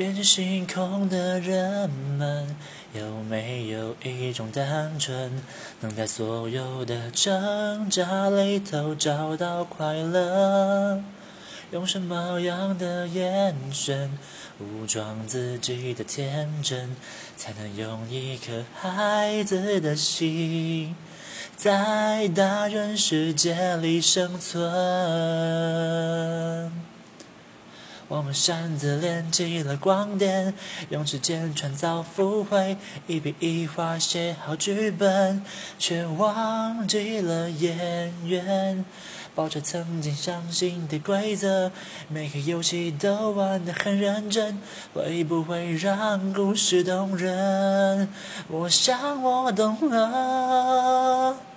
遍及星空的人们，有没有一种单纯，能在所有的挣扎里头找到快乐？用什么样的眼神武装自己的天真，才能用一颗孩子的心，在大人世界里生存？我们擅自连起了光点，用指尖创造复绘，一笔一画写好剧本，却忘记了演员。抱着曾经相信的规则，每个游戏都玩得很认真，会不会让故事动人？我想我懂了。